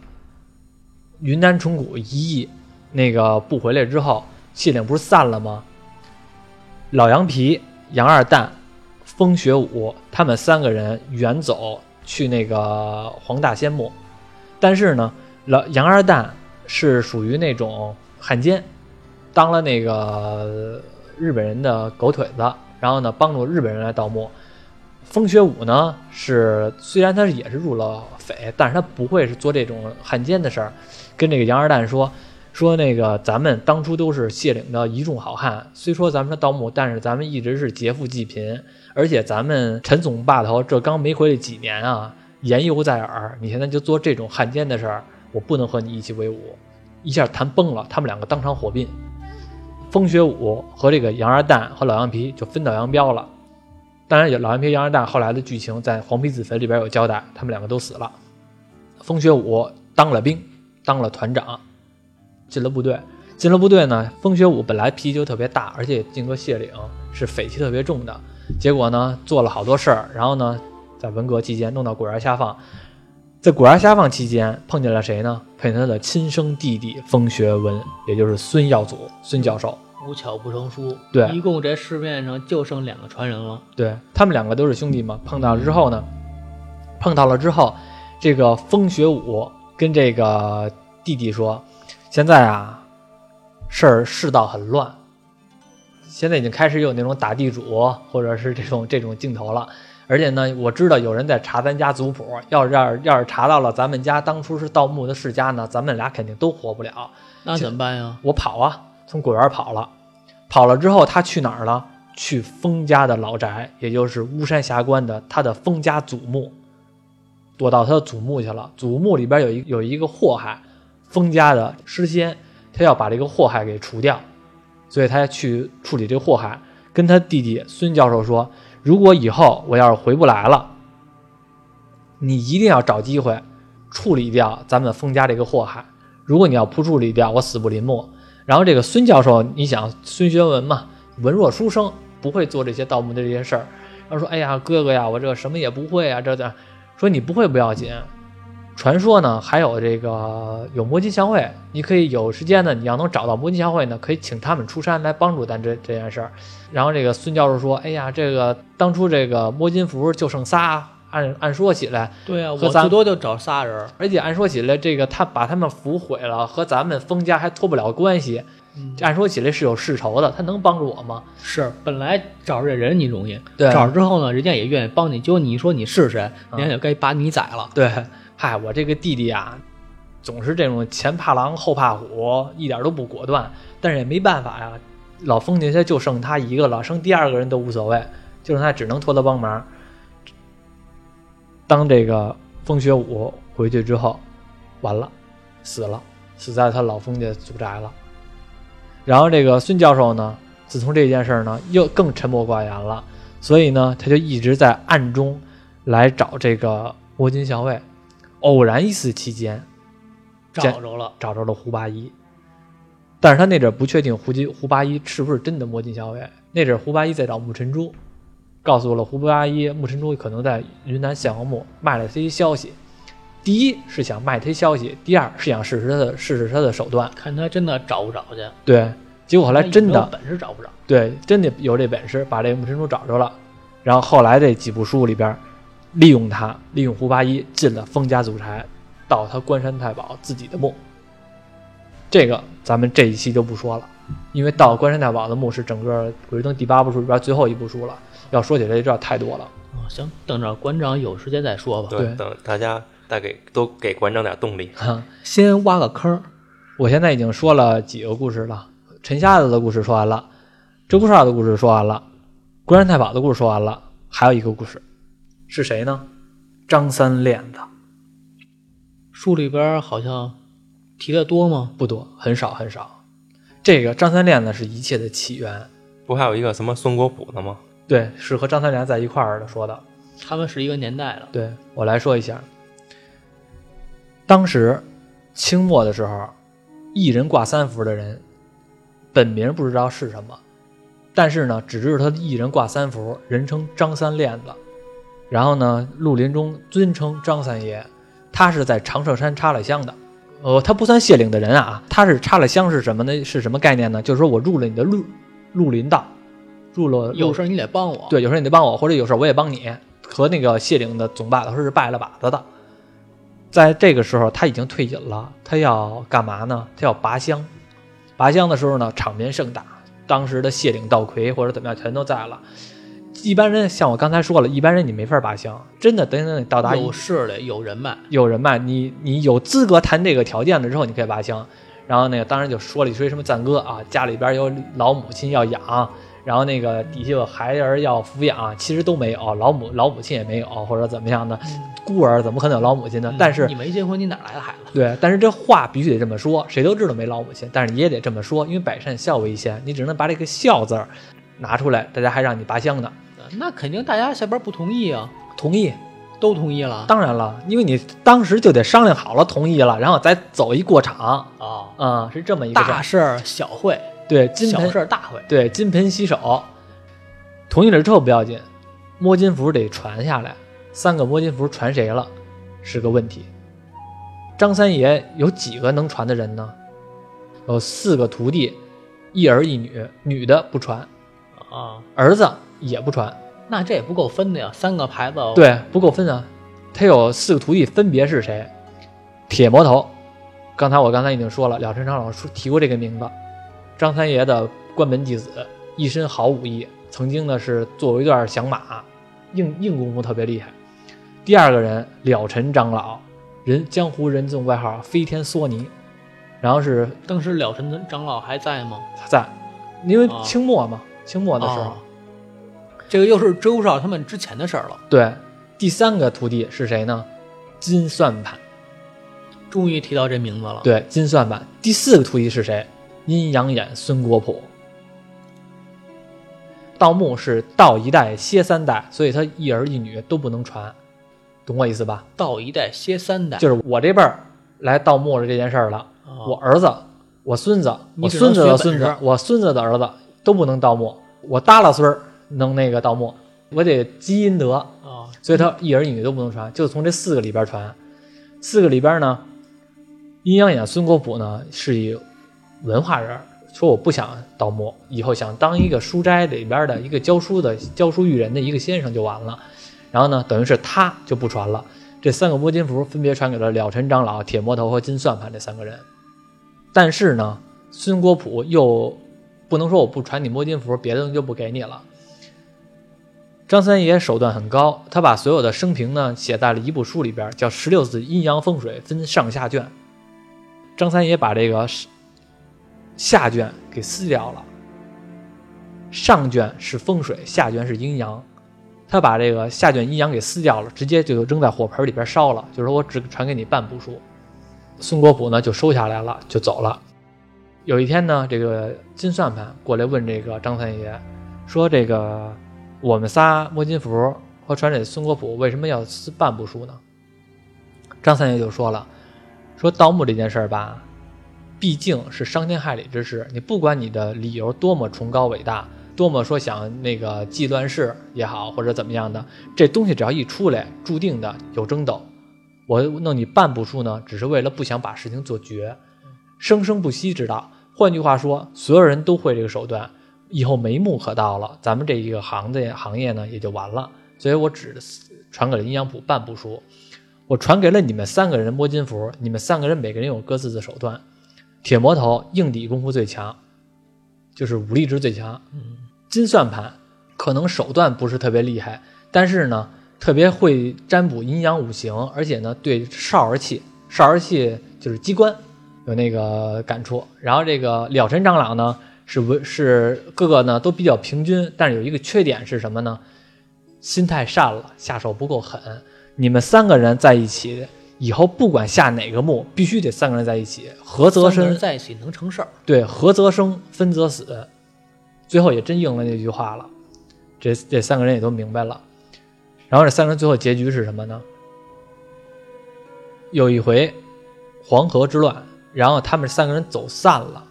云南虫谷一役那个不回来之后，谢岭不是散了吗？老羊皮、杨二蛋、风学武他们三个人远走去那个黄大仙墓，但是呢，老杨二蛋是属于那种汉奸，当了那个日本人的狗腿子，然后呢帮助日本人来盗墓。风雪舞呢是虽然他也是入了匪，但是他不会是做这种汉奸的事儿。跟这个杨二蛋说说那个咱们当初都是谢岭的一众好汉，虽说咱们是盗墓，但是咱们一直是劫富济贫，而且咱们陈总霸头这刚没回来几年啊，言犹在耳，你现在就做这种汉奸的事儿，我不能和你一起为伍。一下谈崩了，他们两个当场火并。风雪舞和这个杨二蛋和老羊皮就分道扬镳了。当然，有老羊皮、杨二蛋后来的剧情在《黄皮子坟》里边有交代，他们两个都死了。风雪舞当了兵，当了团长，进了部队。进了部队呢，风雪舞本来脾气就特别大，而且进个谢岭是匪气特别重的。结果呢，做了好多事儿，然后呢，在文革期间弄到果园下放。在果园下放期间，碰见了谁呢？碰见他的亲生弟弟风学文，也就是孙耀祖孙教授。无巧不成书，对一共这市面上就剩两个传人了。对他们两个都是兄弟嘛。碰到了之后呢，碰到了之后，这个风学武跟这个弟弟说：“现在啊，事儿世道很乱，现在已经开始有那种打地主或者是这种这种镜头了。而且呢，我知道有人在查咱家族谱，要是要是要是查到了咱们家当初是盗墓的世家呢，咱们俩肯定都活不了。那怎么办呀？我跑啊，从果园跑了，跑了之后他去哪儿了？去封家的老宅，也就是巫山峡关的他的封家祖墓，躲到他的祖墓去了。祖墓里边有一有一个祸害，封家的诗仙，他要把这个祸害给除掉，所以他去处理这个祸害。跟他弟弟孙教授说，如果以后我要是回不来了，你一定要找机会处理掉咱们封家这个祸害。如果你要不处理掉，我死不瞑目。然后这个孙教授，你想孙学文嘛，文弱书生，不会做这些盗墓的这些事儿。他说：“哎呀，哥哥呀，我这什么也不会啊，这这。”说你不会不要紧，传说呢还有这个有摸金校尉，你可以有时间呢，你要能找到摸金校尉呢，可以请他们出山来帮助咱这这件事儿。然后这个孙教授说：“哎呀，这个当初这个摸金符就剩仨，按按说起来。”对啊，和咱我最多就找仨人。而且按说起来，这个他把他们符毁了，和咱们封家还脱不了关系。按说起来是有世仇的，他能帮助我吗？是，本来找着这人你容易，对找着之后呢，人家也愿意帮你。结果你一说你是谁，嗯人家就该把你宰了。对，嗨，我这个弟弟啊，总是这种前怕狼后怕虎，一点都不果断。但是也没办法呀，老封家家就剩他一个了，生第二个人都无所谓，就剩他只能托他帮忙。当这个风雪舞回去之后，完了，死了，死在他老封家祖宅了。然后这个孙教授呢，自从这件事呢，又更沉默寡言了，所以呢，他就一直在暗中来找这个摸金校尉。偶然一次期间，找着了，找着了胡八一，但是他那阵儿不确定胡金胡八一是不是真的摸金校尉。那阵儿胡八一在找穆晨珠，告诉了胡八一穆晨珠可能在云南献王墓，卖了他一消息。第一是想卖他消息，第二是想试试他的试试他的手段。看他真的找不找去。对，结果后来真的本事找不着。对，真的有这本事把这个穆晨珠找着了。然后后来这几部书里边，利用他，利用胡八一进了封家祖宅，到他关山太保自己的墓。这个咱们这一期就不说了，因为到关山太保的墓是整个《鬼吹灯》第八部书里边最后一部书了。要说起来，这太多了。啊，行，等着馆长有时间再说吧。对等大家再给都给馆长点动力。哈，先挖个坑儿，我现在已经说了几个故事了，陈瞎子的故事说完了，鹧鸪哨的故事说完了，关山太保的故事说完了，还有一个故事，是谁呢？张三链子。书里边好像提的多吗？不多，很少很少。这个张三链子是一切的起源，不还有一个什么孙国普的吗？对，是和张三连在一块儿的说的。他们是一个年代的。对我来说一下，当时清末的时候，一人挂三幅的人，本名不知道是什么，但是呢，只知道他一人挂三幅，人称张三链子。然后呢，绿林中尊称张三爷，他是在长寿山插了香的。呃，他不算谢岭的人啊，他是插了香是什么呢？是什么概念呢？就是说我入了你的绿绿林道，入了有事儿你得帮我。，对，有时候你得帮我，或者有时候我也帮你。和那个谢岭的总把头是拜了把子的。在这个时候，他已经退隐了，他要干嘛呢？他要拔香。拔香的时候呢，场面盛大，当时的谢岭道魁或者怎么样全都在了。一般人像我刚才说了，一般人你没法拔香，真的等等你到达有势力，有人脉，有人脉，你你有资格谈这个条件了之后，你可以拔香。然后那个当然就说了一堆什么赞歌啊，家里边有老母亲要养，然后那个底下有孩儿要抚养，其实都没有，老母老母亲也没有，或者怎么样的，孤儿怎么可能有老母亲呢？但是你没结婚，你哪来的孩子？对，但是这话必须得这么说，谁都知道没老母亲，但是你也得这么说，因为百善孝为先，你只能把这个孝字儿拿出来，大家还让你拔香呢，那肯定大家下边不同意啊，同意。都同意了当然了，因为你当时就得商量好了，同意了，然后再走一过场，啊。啊、是这么一个。大事儿小会，对，金盆小事儿大会。对金盆洗手，同意了之后不要紧，摸金符得传下来，三个摸金符传谁了是个问题。张三爷有几个能传的人呢？有四个徒弟，一儿一女，女的不传，啊，儿子也不传，那这也不够分的呀，三个牌子。，对，不够分啊。他有四个徒弟，分别是谁？铁魔头，刚才我刚才已经说了，了尘长老说提过这个名字。张三爷的关门弟子，一身好武艺，曾经呢是做过一段响马，硬硬功夫特别厉害。第二个人了尘长老，人江湖人送外号飞天梭尼，然后是当时了尘长老还在吗？他在，因为啊清末嘛，清末的时候，啊这个又是周少他们之前的事儿了。对。第三个徒弟是谁呢？金算盘。终于提到这名字了。，对，金算盘。第四个徒弟是谁？阴阳眼孙国普。盗墓是盗一代歇三代，所以他一儿一女都不能传，懂我意思吧？盗一代歇三代。就是我这辈儿来盗墓了这件事儿了，啊我儿子、我孙子、我孙子的孙子、我孙子的儿子都不能盗墓，我耷拉孙儿能那个盗墓，我得积阴德，啊，所以他一儿一女都不能传，就从这四个里边传。四个里边呢，阴阳眼孙国普呢是一文化人，说我不想盗墓，以后想当一个书斋里边的一个教书的教书育人的一个先生就完了。然后呢，等于是他就不传了。这三个摸金符分别传给了了尘长老、铁魔头和金算盘这三个人。但是呢，孙国普又不能说我不传你摸金符，别的东西就不给你了。张三爷手段很高，他把所有的生平呢写在了一部书里边，叫《十六字阴阳风水》，分上下卷。张三爷把这个下卷给撕掉了，上卷是风水，下卷是阴阳。他把这个下卷阴阳给撕掉了，直接就扔在火盆里边烧了，就是说我只传给你半部书。孙国普呢就收下来了，就走了。有一天呢，这个金算盘过来问这个张三爷，说这个我们仨摸金符和传给孙国普为什么要撕半部书呢？张三爷就说了，说盗墓这件事儿吧，毕竟是伤天害理之事，你不管你的理由多么崇高伟大，多么说想那个济乱世也好，或者怎么样的，这东西只要一出来，注定的有争斗。我弄你半部书呢，只是为了不想把事情做绝，生生不息之道。换句话说，所有人都会这个手段，以后眉目可到了，咱们这一个行的行业呢也就完了。所以我只传给了阴阳谱半部书，我传给了你们三个人摸金符，你们三个人每个人有各自的手段。铁魔头硬底功夫最强，就是武力值最强。金算盘可能手段不是特别厉害，但是呢，特别会占卜阴阳五行，而且呢，对少儿气，少儿气就是机关有那个感触。然后这个了尘长老呢，是文是各个呢都比较平均，但是有一个缺点是什么呢？心太善了，下手不够狠。你们三个人在一起，以后不管下哪个墓，必须得三个人在一起，合则生在一起能成事儿。对，合则生，分则死。最后也真应了那句话了，这这三个人也都明白了。然后这三个人最后结局是什么呢？有一回黄河之乱，然后他们三个人走散了，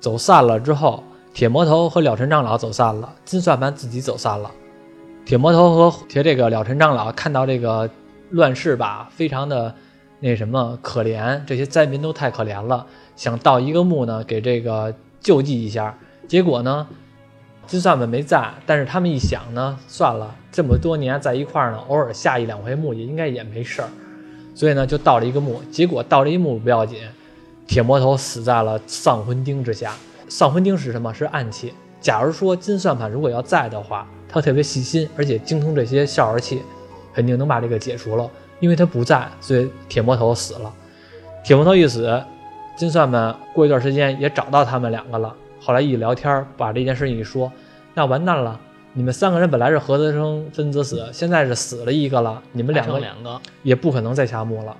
走散了之后，铁魔头和了尘长老走散了，金算盘自己走散了。铁魔头和铁这个了尘长老看到这个乱世吧，非常的那什么可怜，这些灾民都太可怜了，想盗一个墓呢，给这个救济一下。结果呢，金算盘没在，但是他们一想呢，算了，这么多年在一块儿呢，偶尔下一两回墓也应该也没事儿，所以呢就盗了一个墓。结果盗了一墓不要紧，铁魔头死在了丧魂钉之下。丧魂钉是什么？是暗器。假如说金算盘如果要在的话，他特别细心，而且精通这些消儿器，肯定能把这个解除了。因为他不在，所以铁魔头死了。铁魔头一死，金算盘过一段时间也找到他们两个了。后来一聊天，把这件事一说，那完蛋了。你们三个人本来是合则生，分则死，现在是死了一个了，你们两个，也不可能再下墓了。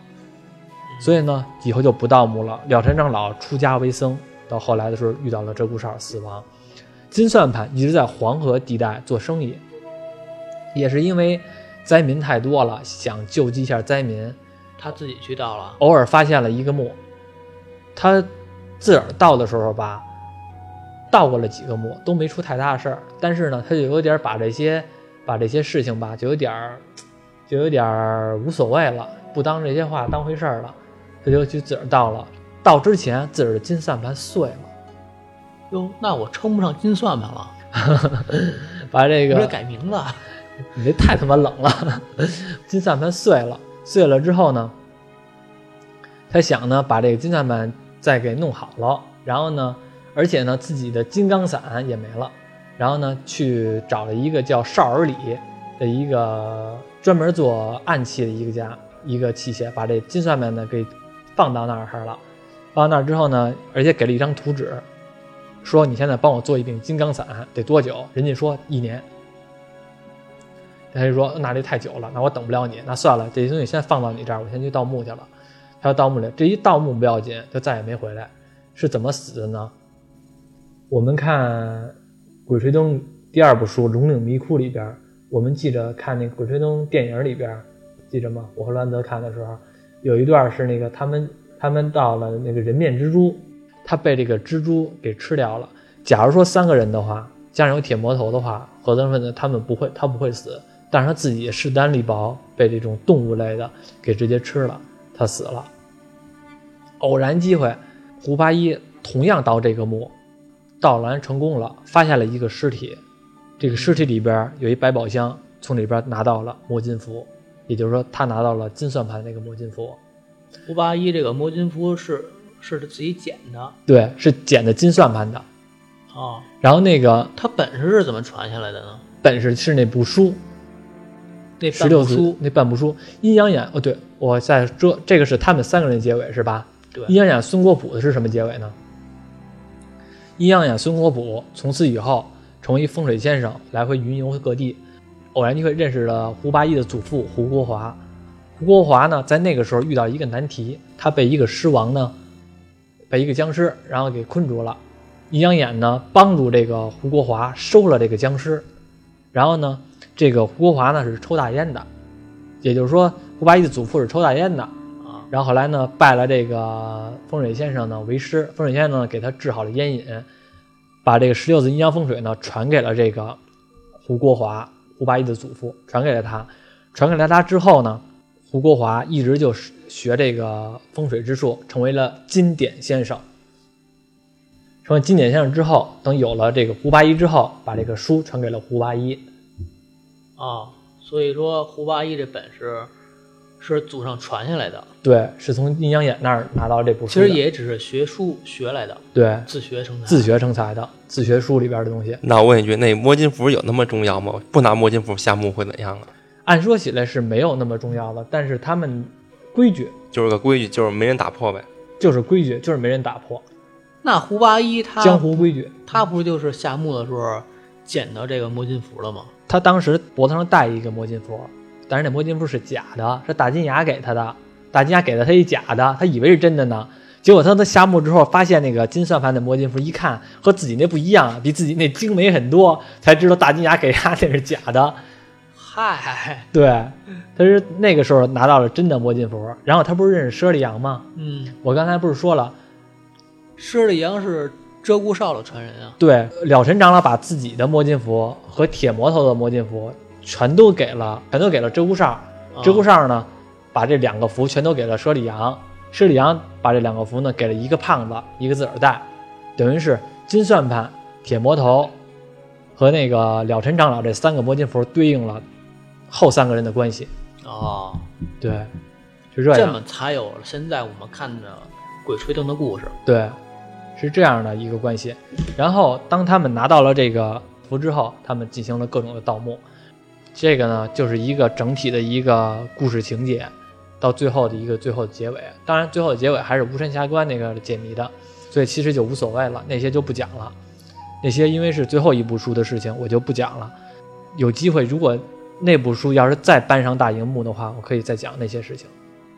所以呢，以后就不盗墓了。了尘长老出家为僧，到后来的时候遇到了鹧鸪哨死亡。金算盘一直在黄河地带做生意，也是因为灾民太多了，想救济一下灾民，他自己去盗了。偶尔发现了一个墓。他自个儿盗的时候吧，盗过了几个墓，都没出太大的事儿。但是呢，他就有点把这些把这些事情吧，就有点儿就有点儿无所谓了，不当这些话当回事儿了。他就去自个儿倒了。倒之前，自个儿的金算盘碎了，哟，那我称不上金算盘了，把这个改名字。你这太他妈冷了！金算盘碎了，碎了之后呢，他想呢把这个金算盘再给弄好了，然后呢，而且呢自己的金刚伞也没了，然后呢去找了一个叫少儿里的一个专门做暗器的一个家一个器械，把这金算盘呢给放到那儿了。放到那儿之后呢，而且给了一张图纸，说你现在帮我做一柄金刚伞得多久？人家说一年。他就说那这太久了，那我等不了你，那算了，这些东西先放到你这儿，我先去盗墓去了。他要盗墓里，这一盗墓不要紧，就再也没回来。是怎么死的呢？我们看《鬼吹灯》第二部书《龙岭迷窟》里边，我们记着看那《鬼吹灯》电影里边，记着吗？我和栾泽看的时候，有一段是那个他们他们到了那个人面蜘蛛，他被这个蜘蛛给吃掉了。假如说三个人的话，加上有铁魔头的话，何德问的他们不会，他不会死。但是他自己势单力薄，被这种动物类的给直接吃了，他死了。偶然机会，胡八一同样到这个墓，盗完成功了，发现了一个尸体，这个尸体里边有一百宝箱，从里边拿到了魔金符，也就是说他拿到了金算盘那个魔金符。胡八一这个魔金符是是他自己捡的对，是捡的金算盘的。哦，然后那个他本事是怎么传下来的呢？本事是那部书，那十六书那半部书，阴阳眼哦，对我在这这个是他们三个人的结尾是吧？对阴阳眼孙国普的是什么结尾呢？阴阳眼孙国普从此以后成为风水先生，来回云游各地，偶然机会认识了胡八一的祖父胡国华。胡国华呢，在那个时候遇到一个难题，他被一个狮王呢，被一个僵尸然后给困住了。阴阳眼呢，帮助这个胡国华收了这个僵尸，然后呢，这个胡国华呢是抽大烟的，也就是说胡八一的祖父是抽大烟的。啊，然后后来呢，拜了这个风水先生呢为师，风水先生呢给他治好了烟瘾，把这个十六字阴阳风水呢传给了这个胡国华，胡八一的祖父传给了他，传给了他之后呢，胡国华一直就是学这个风水之术，成为了金典先生。成为金典先生之后，等有了这个胡八一之后，把这个书传给了胡八一。啊，所以说胡八一这本事是祖上传下来的，对，是从阴阳眼那儿拿到这部书其的。实也只是学书学来的，对，自学成才。自学成才的，自学书里边的东西。那我问一句，那摸金符有那么重要吗？不拿摸金符下墓会怎样啊？按说起来是没有那么重要的，但是他们规矩就是个规矩，就是没人打破呗。就是规矩，就是没人打破那胡八一他江湖规矩。他不就是下墓的时候捡到这个摸金符了吗？他当时脖子上戴一个摸金符，但是那魔金符是假的，是大金牙给他的。大金牙给了他一假的，他以为是真的呢。结果他他下墓之后，发现那个金算盘的魔金符，一看和自己那不一样，比自己那精美很多，才知道大金牙给他那是假的。嗨，对，他是那个时候拿到了真的魔金符。然后他不是认识佘丽阳吗？嗯，我刚才不是说了，舍利扬是鹧鸪哨的传人啊。对，了尘长老把自己的魔金符和铁魔头的魔金符全都给了，全都给了鹧鸪哨。啊鹧鸪哨呢，把这两个符全都给了佘里阳，佘里阳把这两个符呢给了一个胖子，一个自个儿带，等于是金算盘、铁魔头和那个了尘长老这三个魔金符对应了后三个人的关系。哦，对，是这样。这么才有了现在我们看的《鬼吹灯》的故事。对，是这样的一个关系。然后当他们拿到了这个符之后，他们进行了各种的盗墓。这个呢，就是一个整体的一个故事情节，到最后的一个最后的结尾。当然，最后的结尾还是无神峡关那个解谜的，所以其实就无所谓了，那些就不讲了。那些因为是最后一部书的事情，我就不讲了。有机会，如果那部书要是再搬上大荧幕的话，我可以再讲那些事情。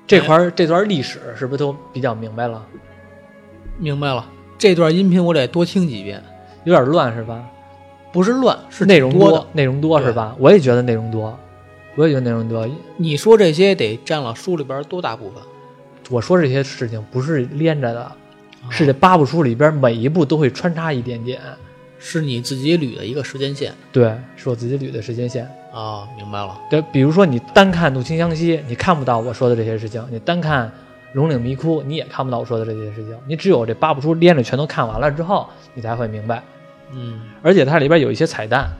这块儿这段历史是不是都比较明白了？明白了，这段音频我得多听几遍，有点乱是吧？不是乱，是内容多。内容多是吧？我也觉得内容多，我也觉得内容多。你说这些得占了书里边多大部分？我说这些事情不是连着的，啊是这八部书里边每一部都会穿插一点点。是你自己捋的一个时间线对，是我自己捋的时间线。啊，明白了。对，比如说你单看《怒晴湘西》，你看不到我说的这些事情；你单看《龙岭迷窟》，你也看不到我说的这些事情。你只有这八部书连着全都看完了之后，你才会明白。嗯而且它里边有一些彩蛋，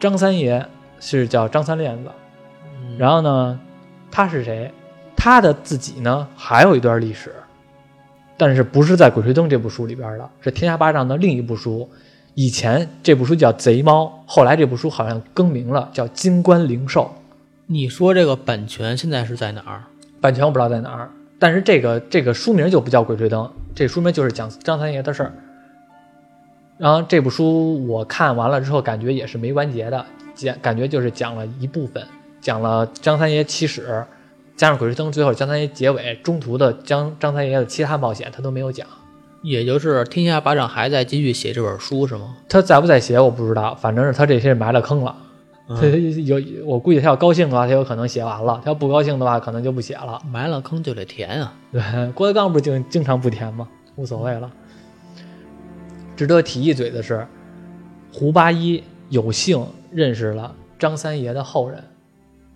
张三爷是叫张三链子，嗯，然后呢，他是谁？他的自己呢还有一段历史，但是不是在《鬼吹灯》这部书里边的，是《天下霸掌》的另一部书。以前这部书叫《贼猫》，后来这部书好像更名了，叫《金冠灵兽》。你说这个版权现在是在哪儿？版权我不知道在哪儿，但是这个这个书名就不叫《鬼吹灯》，这书名就是讲张三爷的事儿。然后这部书我看完了之后，感觉也是没完结的，讲感觉就是讲了一部分，讲了张三爷起始，加上《鬼吹灯》最后张三爷结尾，中途的张张三爷的其他冒险他都没有讲。也就是天下霸掌还在继续写这本书是吗？他在不在写我不知道，反正是他这些埋了坑了。他有我估计他要高兴的话，他有可能写完了；他要不高兴的话，可能就不写了。埋了坑就得填啊。对，郭德纲不是经经常不填吗？无所谓了。值得提一嘴的是，胡八一有幸认识了张三爷的后人，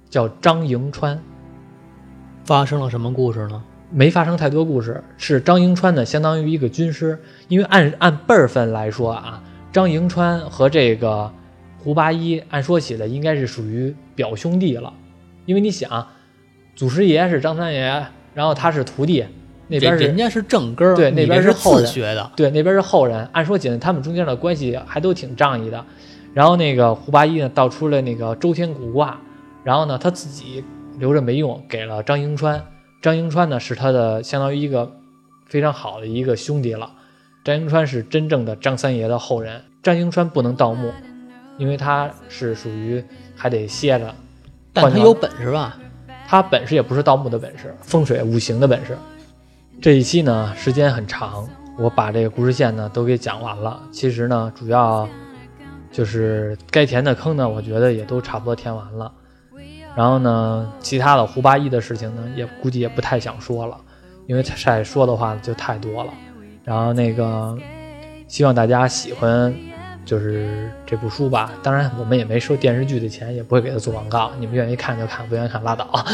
叫张迎川。发生了什么故事呢？没发生太多故事，是张迎川呢，相当于一个军师，因为按按辈儿分来说啊，张迎川和这个胡八一按说起来应该是属于表兄弟了，因为你想，祖师爷是张三爷，然后他是徒弟，那边是人人家是正根儿，对那边是是后人自学的。对，那边是后人，按说起来他们中间的关系还都挺仗义的。然后那个胡八一呢，道出了那个周天古卦，然后呢他自己留着没用，给了张迎川。张迎川呢是他的相当于一个非常好的一个兄弟了。张迎川是真正的张三爷的后人。张迎川不能盗墓，因为他是属于还得歇着。但他有本事吧？他本事也不是盗墓的本事，风水五行的本事。这一期呢时间很长，我把这个故事线呢都给讲完了。其实呢，主要就是该填的坑呢，我觉得也都差不多填完了。然后呢，其他的胡八一的事情呢，也估计也不太想说了，因为再说的话就太多了。然后那个，希望大家喜欢，就是这部书吧。当然，我们也没收电视剧的钱，也不会给他做广告。你们愿意看就看，不愿意看拉倒。